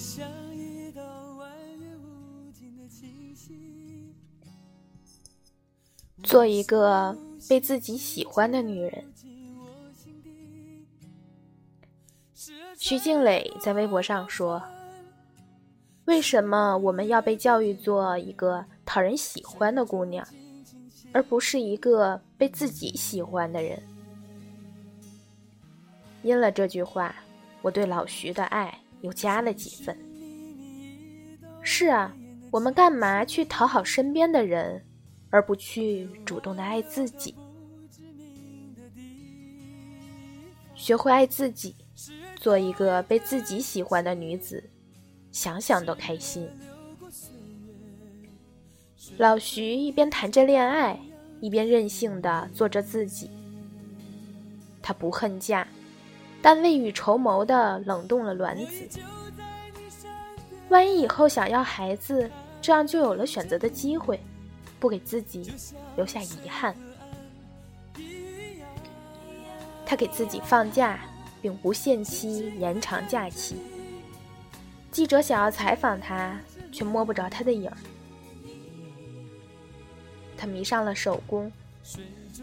像一道万年无做一个被自己喜欢的女人。徐静蕾在微博上说：“为什么我们要被教育做一个讨人喜欢的姑娘，而不是一个被自己喜欢的人？”因了这句话，我对老徐的爱又加了几分。是啊，我们干嘛去讨好身边的人？而不去主动的爱自己，学会爱自己，做一个被自己喜欢的女子，想想都开心。老徐一边谈着恋爱，一边任性的做着自己。他不恨嫁，但未雨绸缪的冷冻了卵子。万一以后想要孩子，这样就有了选择的机会。不给自己留下遗憾，他给自己放假，并无限期延长假期。记者想要采访他，却摸不着他的影儿。他迷上了手工，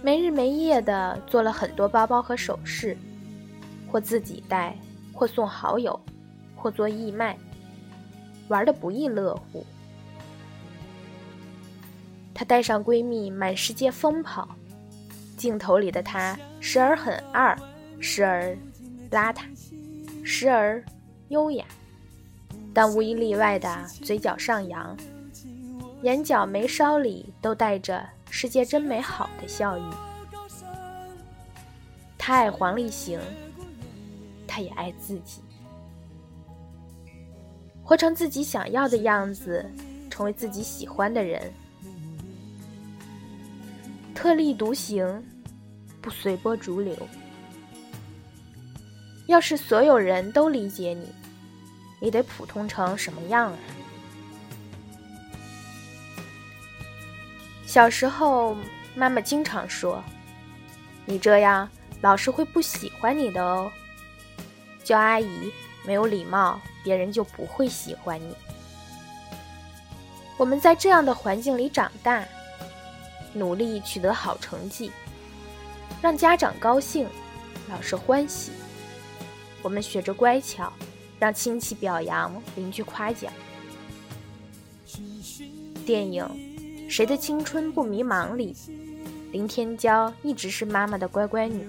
没日没夜的做了很多包包和首饰，或自己带，或送好友，或做义卖，玩的不亦乐乎。她带上闺蜜满世界疯跑，镜头里的她时而很二，时而邋遢，时而优雅，但无一例外的嘴角上扬，眼角眉梢里都带着“世界真美好”的笑意。她爱黄立行，他也爱自己，活成自己想要的样子，成为自己喜欢的人。特立独行，不随波逐流。要是所有人都理解你，你得普通成什么样啊？小时候，妈妈经常说：“你这样，老师会不喜欢你的哦。”叫阿姨没有礼貌，别人就不会喜欢你。我们在这样的环境里长大。努力取得好成绩，让家长高兴，老师欢喜。我们学着乖巧，让亲戚表扬，邻居夸奖。电影《谁的青春不迷茫》里，林天骄一直是妈妈的乖乖女，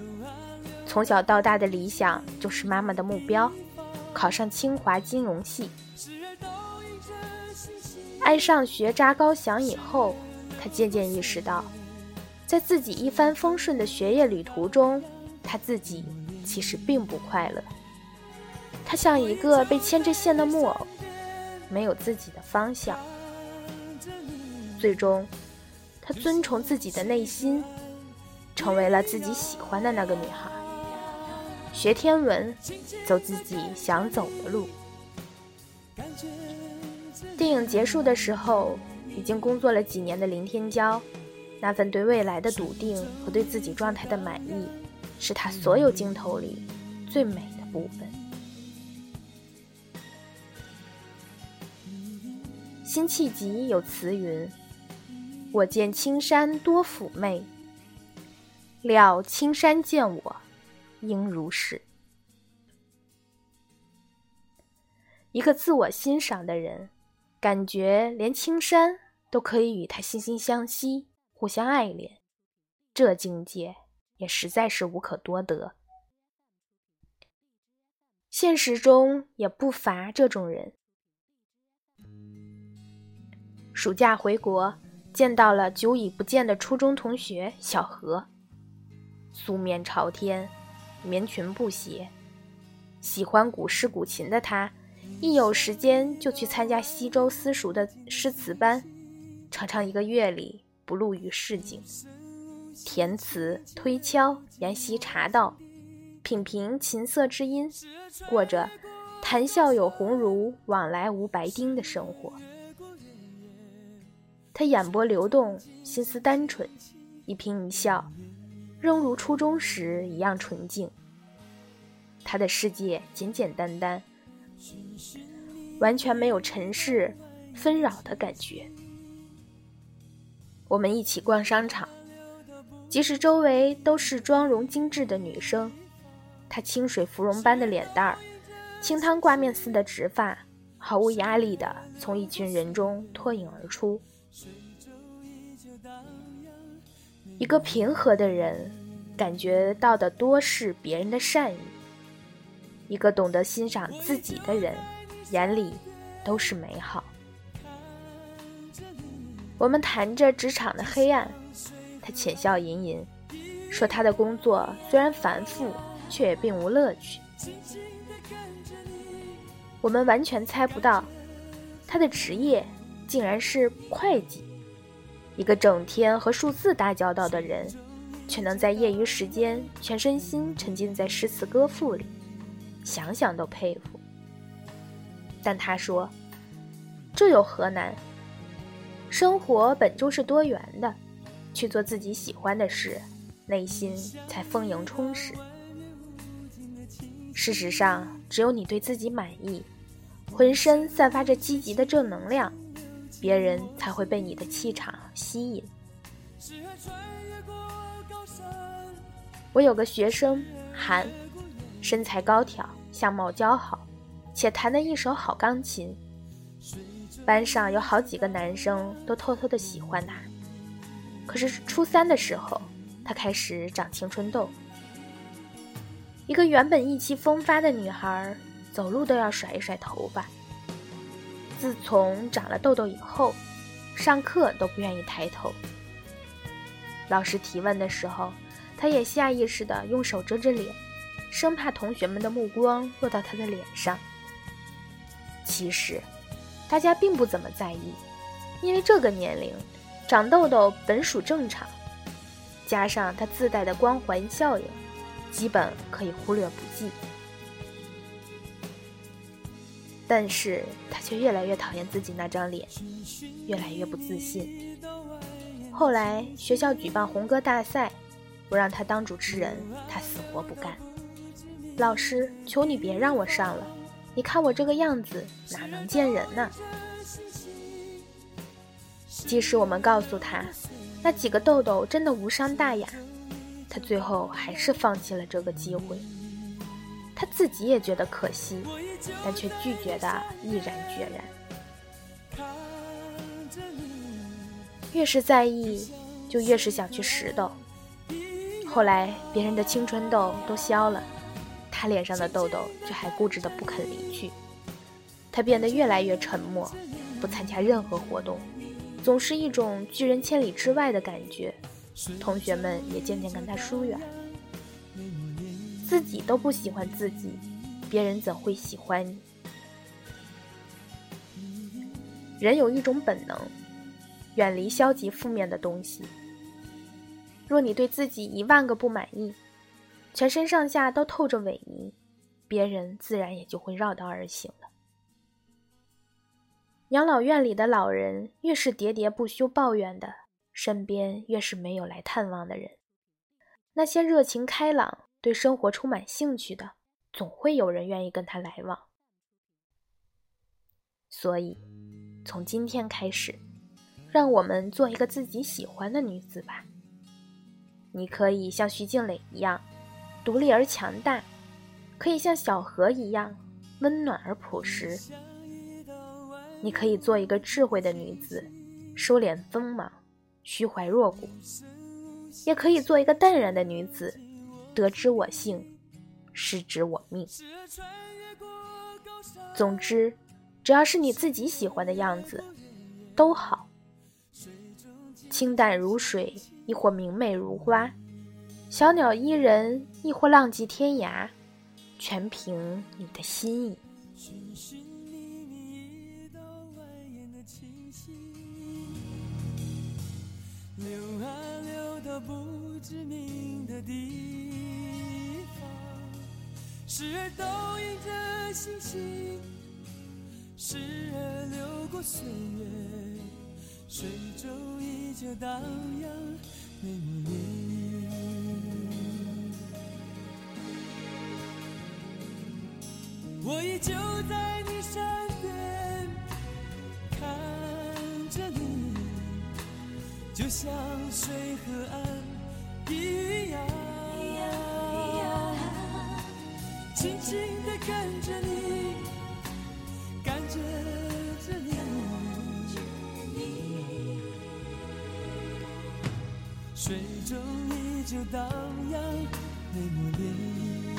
从小到大的理想就是妈妈的目标，考上清华金融系。爱上学渣高翔以后。他渐渐意识到，在自己一帆风顺的学业旅途中，他自己其实并不快乐。他像一个被牵着线的木偶，没有自己的方向。最终，他遵从自己的内心，成为了自己喜欢的那个女孩，学天文，走自己想走的路。电影结束的时候。已经工作了几年的林天骄，那份对未来的笃定和对自己状态的满意，是他所有镜头里最美的部分。辛弃疾有词云：“我见青山多妩媚，料青山见我应如是。”一个自我欣赏的人。感觉连青山都可以与他惺惺相惜，互相爱恋，这境界也实在是无可多得。现实中也不乏这种人。暑假回国，见到了久已不见的初中同学小何，素面朝天，棉裙布鞋，喜欢古诗古琴的他。一有时间就去参加西周私塾的诗词班，常常一个月里不露于市井，填词、推敲、研习茶道，品评琴瑟之音，过着谈笑有鸿儒，往来无白丁的生活。他眼波流动，心思单纯，一颦一笑，仍如初中时一样纯净。他的世界简简单单。完全没有尘世纷扰的感觉。我们一起逛商场，即使周围都是妆容精致的女生，她清水芙蓉般的脸蛋儿，清汤挂面似的直发，毫无压力地从一群人中脱颖而出。一个平和的人，感觉到的多是别人的善意；一个懂得欣赏自己的人，眼里都是美好。我们谈着职场的黑暗，他浅笑吟吟，说他的工作虽然繁复，却也并无乐趣。我们完全猜不到，他的职业竟然是会计。一个整天和数字打交道的人，却能在业余时间全身心沉浸在诗词歌赋里，想想都佩服。但他说：“这有何难？生活本就是多元的，去做自己喜欢的事，内心才丰盈充实。事实上，只有你对自己满意，浑身散发着积极的正能量。”别人才会被你的气场吸引。我有个学生韩，身材高挑，相貌姣好，且弹得一手好钢琴。班上有好几个男生都偷偷的喜欢他。可是初三的时候，他开始长青春痘。一个原本意气风发的女孩，走路都要甩一甩头发。自从长了痘痘以后，上课都不愿意抬头。老师提问的时候，他也下意识地用手遮着脸，生怕同学们的目光落到他的脸上。其实，大家并不怎么在意，因为这个年龄长痘痘本属正常，加上他自带的光环效应，基本可以忽略不计。但是他却越来越讨厌自己那张脸，越来越不自信。后来学校举办红歌大赛，不让他当主持人，他死活不干。老师，求你别让我上了，你看我这个样子哪能见人呢？即使我们告诉他，那几个痘痘真的无伤大雅，他最后还是放弃了这个机会。他自己也觉得可惜，但却拒绝的毅然决然。越是在意，就越是想去拾掇。后来，别人的青春痘都消了，他脸上的痘痘却还固执的不肯离去。他变得越来越沉默，不参加任何活动，总是一种拒人千里之外的感觉。同学们也渐渐跟他疏远。自己都不喜欢自己，别人怎会喜欢你？人有一种本能，远离消极负面的东西。若你对自己一万个不满意，全身上下都透着萎靡，别人自然也就会绕道而行了。养老院里的老人越是喋喋不休抱怨的，身边越是没有来探望的人。那些热情开朗。对生活充满兴趣的，总会有人愿意跟他来往。所以，从今天开始，让我们做一个自己喜欢的女子吧。你可以像徐静蕾一样，独立而强大；可以像小河一样，温暖而朴实。你可以做一个智慧的女子，收敛锋芒，虚怀若谷；也可以做一个淡然的女子。得知我幸，失之我命。总之，只要是你自己喜欢的样子，都好。清淡如水，亦或明媚如花；小鸟依人，亦或浪迹天涯，全凭你的心意。流啊流到不知名的地方时而倒映着星星，时而流过岁月，水中依旧荡漾美梦我依旧在你身像水和岸一样，静静地看着你，感觉着你，水中依旧荡漾，没抹涟漪。